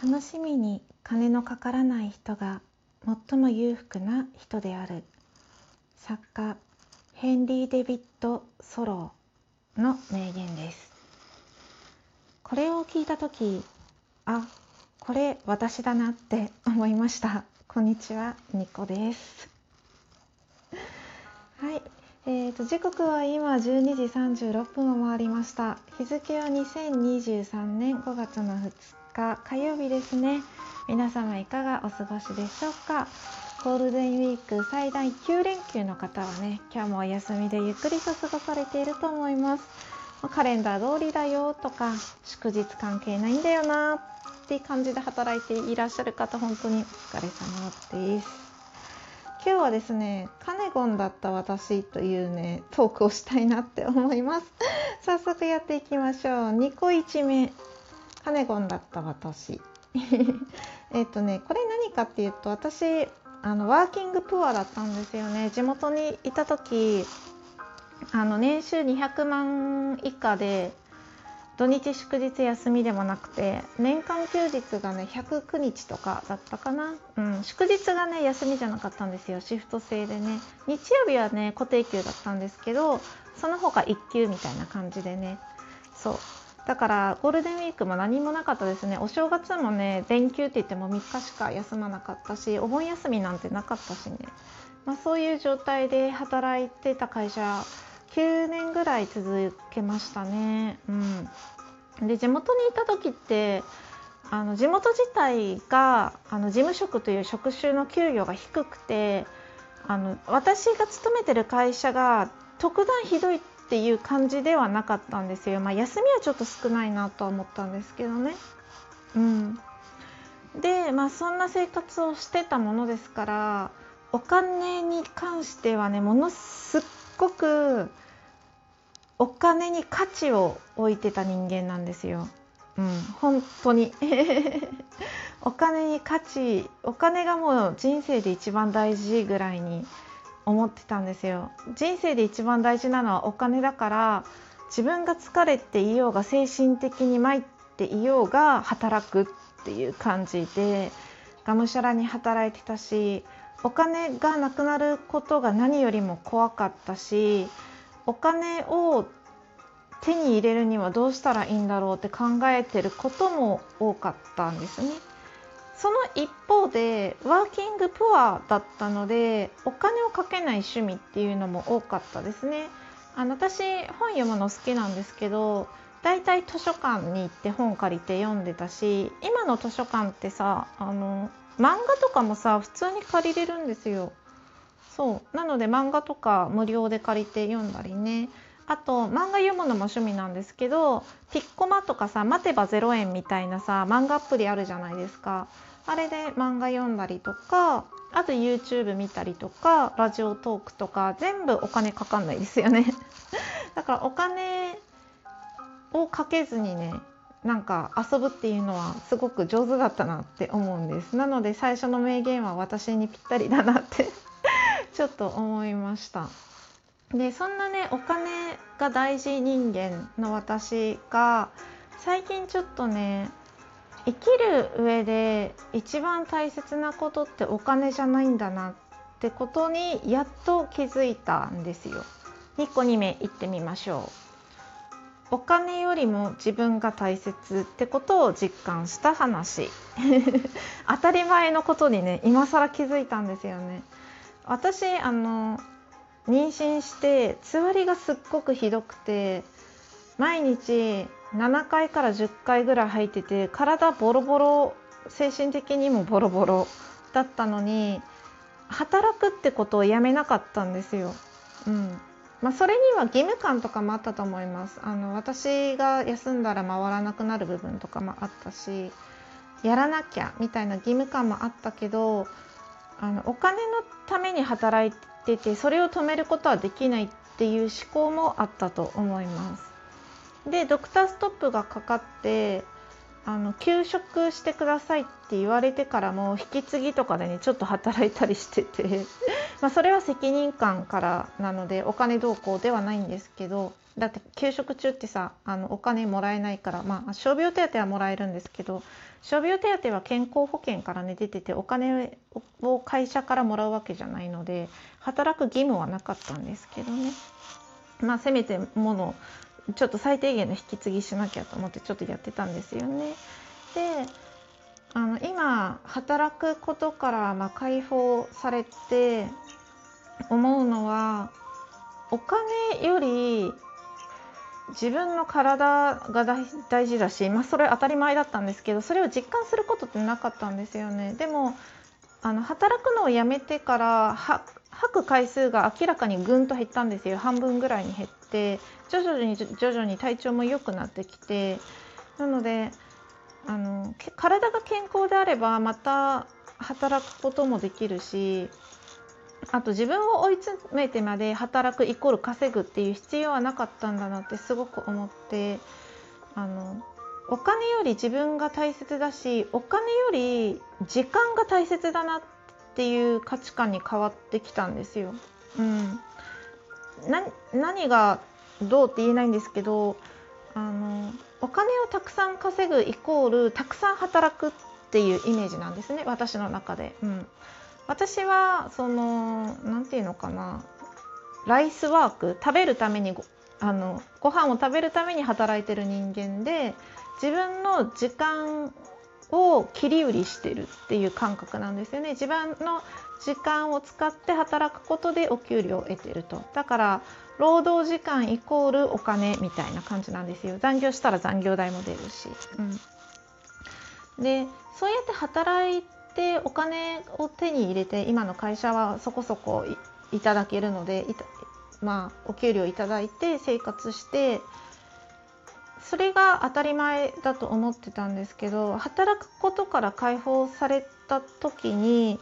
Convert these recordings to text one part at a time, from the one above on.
楽しみに金のかからない人が最も裕福な人である。作家ヘンリー・デビッド・ソローの名言です。これを聞いた時あこれ私だなって思いました。こんにちはニコです。はいえーと、時刻は今12時36分を回りました。日付は2023年5月の2日。火曜日ですね。皆様いかがお過ごしでしょうか？ゴールデンウィーク最大9連休の方はね今日もお休みでゆっくりと過ごされていると思います。カレンダー通りだよとか祝日関係ないんだよなっていう感じで働いていらっしゃる方本当にお疲れ様です。今日はですねカネゴンだった私というねトークをしたいなって思います。早速やっていきましょう。2個1目。カネゴンだった私。えっとねこれ何かっていうと私あのワーキングプアだったんですよね。地元にいた時あの年収200万以下で土日祝日休みでもなくて年間休日がね109日とかだったかな、うん、祝日がね休みじゃなかったんですよ。シフト制でね。日曜日はね固定給だったんですけどその他1休みたいな感じでね。そう。だからゴールデンウィークも何もなかったですね。お正月もね全休って言っても3日しか休まなかったしお盆休みなんてなかったしね、まあ、そういう状態で働いてた会社9年ぐらい続けましたね。うん、で地元にいた時ってあの地元自体があの事務職という職種の給与が低くてあの私が勤めてる会社が特段ひどいっていう感じではなかったんですよ。まあ、休みはちょっと少ないなとは思ったんですけどね。うん、で、まあ、そんな生活をしてたものですからお金に関してはねものすっごくお金に価値を置いてた人間なんですよ。うん、本当に お金に価値お金がもう人生で一番大事ぐらいに思ってたんですよ人生で一番大事なのはお金だから自分が疲れていようが精神的に参っていようが働くっていう感じでがむしゃらに働いてたしお金がなくなることが何よりも怖かったしお金を手に入れるにはどうしたらいいんだろうって考えてることも多かったんですね。その一方でワーキングプアだったのでお金をかけない趣味っていうのも多かったですね。あの私本読むの好きなんですけどだいたい図書館に行って本借りて読んでたし今の図書館ってさあの漫画とかもさ普通に借りれるんですよ。そうなので漫画とか無料で借りて読んだりねあと漫画読むのも趣味なんですけどピッコマとかさ待てば0円みたいなさ漫画アプリあるじゃないですか。あれで漫画読んだりとかあと YouTube 見たりとかラジオトークとか全部お金かかんないですよね。だからお金をかけずにねなんか遊ぶっていうのはすごく上手だったなって思うんです。なので最初の名言は私にぴったりだなって ちょっと思いました。でそんなねお金が大事人間の私が最近ちょっとね生きる上で一番大切なことってお金じゃないんだなってことにやっと気づいたんですよ。2個2目いってみましょう。お金よりも自分が大切ってことを実感した話 当たり前のことにね今更気づいたんですよね私あの妊娠してつわりがすっごくひどくて毎日7回から10回ぐらい入ってて体ボロボロ精神的にもボロボロだったのに働くってことをやめなかったんですよ。うんまあ、それには義務感とかもあったと思いますあの私が休んだら回らなくなる部分とかもあったしやらなきゃみたいな義務感もあったけどあのお金のために働いててそれを止めることはできないっていう思考もあったと思います。でドクターストップがかかってあの休職してくださいって言われてからも引き継ぎとかでねちょっと働いたりしてて まそれは責任感からなのでお金どうこうではないんですけどだって給食中ってさあのお金もらえないからまあ傷病手当はもらえるんですけど傷病手当は健康保険からね出ててお金を会社からもらうわけじゃないので働く義務はなかったんですけどねまあせめてものちょっと最低限の引き継ぎしなきゃと思ってちょっとやってたんですよね。であの今働くことからま解放されて思うのはお金より自分の体が大事だし、まあ、それ当たり前だったんですけどそれを実感することってなかったんですよね。でもあの働くのをやめてから吐く回数が明らかにぐんと減ったんですよ半分ぐらいに減って徐々に徐々に体調も良くなってきてなのであの体が健康であればまた働くこともできるしあと自分を追い詰めてまで働くイコール稼ぐっていう必要はなかったんだなってすごく思ってあのお金より自分が大切だしお金より時間が大切だなっていう価値観に変わってきたんですよ。うん、何がどうって言えないんですけどあのお金をたくさん稼ぐイコールたくさん働くっていうイメージなんですね私の中で。うん私はその何て言うのかな。ライスワーク食べるためにごあのご飯を食べるために働いてる人間で自分の時間を切り売りしてるっていう感覚なんですよね。自分の時間を使って働くことでお給料を得てると。だから労働時間イコールお金みたいな感じなんですよ。残業したら残業代も出るし、うん、でそうやって働いてお金を手に入れて今の会社はそこそこいただけるのでまあ、お給料いただいて生活してそれが当たり前だと思ってたんですけど働くことから解放された時に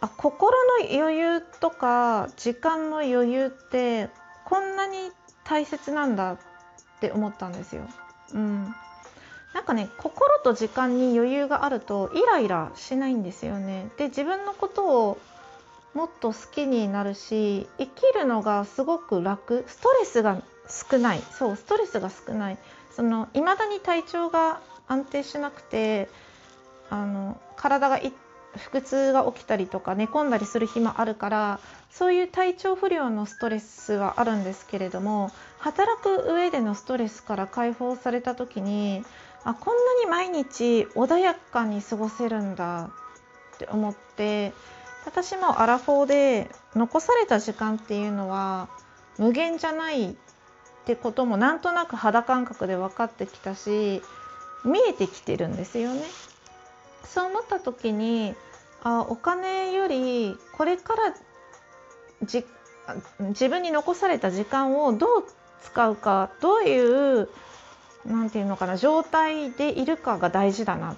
あ心の余裕とか時間の余裕ってこんなに大切なんだって思ったんですよ。うん、なんかね心と時間に余裕があるとイライラしないんですよね。で自分のことをもっと好きになるし生きるのがすごく楽。ストレスが少ない。そうストレスが少ない。その未だに体調が安定しなくてあの体が腹痛が起きたりとか寝込んだりする日もあるからそういう体調不良のストレスはあるんですけれども働く上でのストレスから解放された時にあこんなに毎日穏やかに過ごせるんだって思って私もアラフォーで残された時間っていうのは無限じゃないってこともなんとなく肌感覚で分かってきたし見えてきてるんですよね。そう思った時にあお金よりこれからじ自分に残された時間をどう使うかどういう何て言うのかな状態でいるかが大事だなっ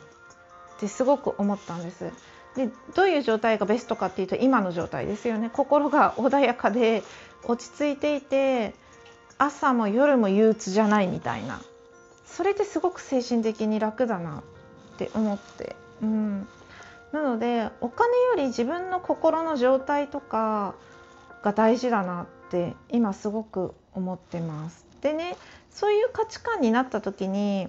てすごく思ったんです。でどういう状態がベストかっていうと今の状態ですよね心が穏やかで落ち着いていて朝も夜も憂鬱じゃないみたいなそれってすごく精神的に楽だなって思って、うん、なのでお金より自分の心の状態とかが大事だなって今すごく思ってます。でねそういう価値観になった時に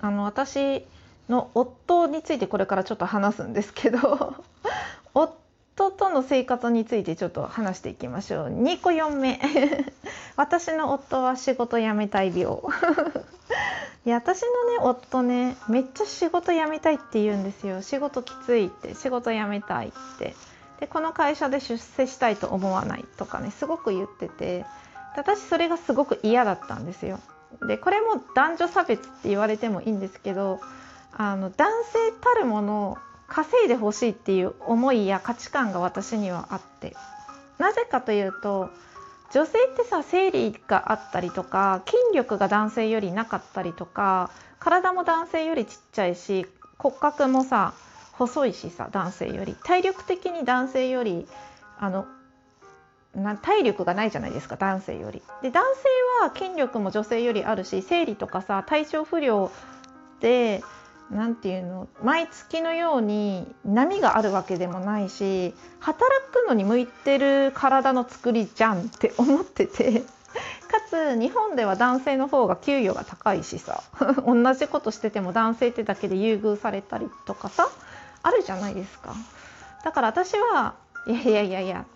あの私の夫についてこれからちょっと話すんですけど 夫との生活についてちょっと話していきましょう。2個4目。私の夫は仕事辞めたい病。いや私のね夫ねめっちゃ仕事辞めたいって言うんですよ。仕事きついって。仕事辞めたいって。でこの会社で出世したいと思わないとかねすごく言ってて。私それがすごく嫌だったんですよ。でこれも男女差別って言われてもいいんですけどあの男性たるものを稼いでほしいっていう思いや価値観が私にはあってなぜかというと女性ってさ生理があったりとか筋力が男性よりなかったりとか体も男性よりちっちゃいし骨格もさ細いしさ男性より体力的に男性よりあのな体力がないじゃないですか男性より。で男性は筋力も女性よりあるし生理とかさ体調不良で何て言うの毎月のように波があるわけでもないし働くのに向いてる体の作りじゃんって思っててかつ日本では男性の方が給与が高いしさ 同じことしてても男性ってだけで優遇されたりとかさあるじゃないですかだから私はいやいやいやいや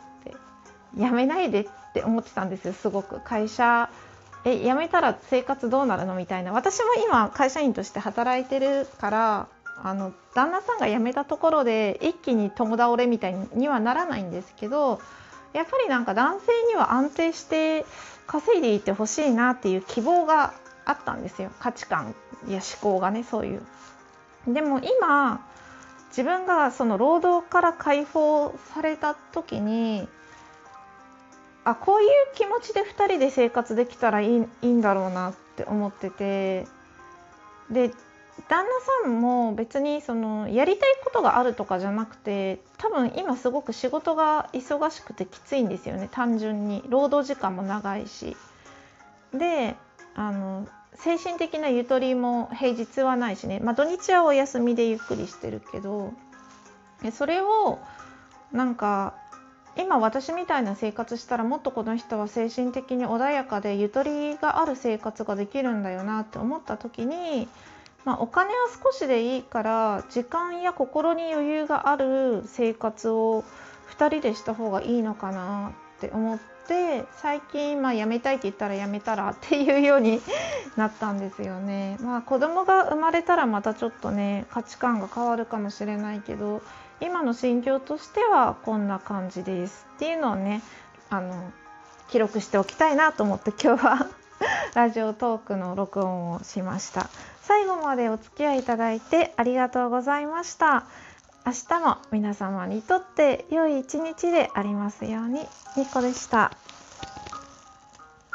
ってやめないでって思ってたんですよすごく会社。え辞めたら生活どうなるのみたいな。私も今会社員として働いてるからあの旦那さんが辞めたところで一気に共倒れみたいにはならないんですけどやっぱりなんか男性には安定して稼いでいてほしいなっていう希望があったんですよ。価値観や思考がねそういう。でも今自分がその労働から解放された時にあこういう気持ちで2人で生活できたらいいいいんだろうなって思ってて。で旦那さんも別にそのやりたいことがあるとかじゃなくて多分今すごく仕事が忙しくてきついんですよね。単純に。労働時間も長いし。であの精神的なゆとりも平日はないしね、まあ、土日はお休みでゆっくりしてるけど。それをなんか今私みたいな生活したらもっとこの人は精神的に穏やかでゆとりがある生活ができるんだよなって思った時に、まあ、お金は少しでいいから時間や心に余裕がある生活を2人でした方がいいのかなって思って最近まあ辞めたいって言ったら辞めたらっていうようになったんですよね。まあ、子供が生まれたらまたちょっとね価値観が変わるかもしれないけど今の心境としてはこんな感じですっていうのをねあの記録しておきたいなと思って今日は ラジオトークの録音をしました。最後までお付き合いいただいてありがとうございました。明日も皆様にとって良い一日でありますように。ニコでした。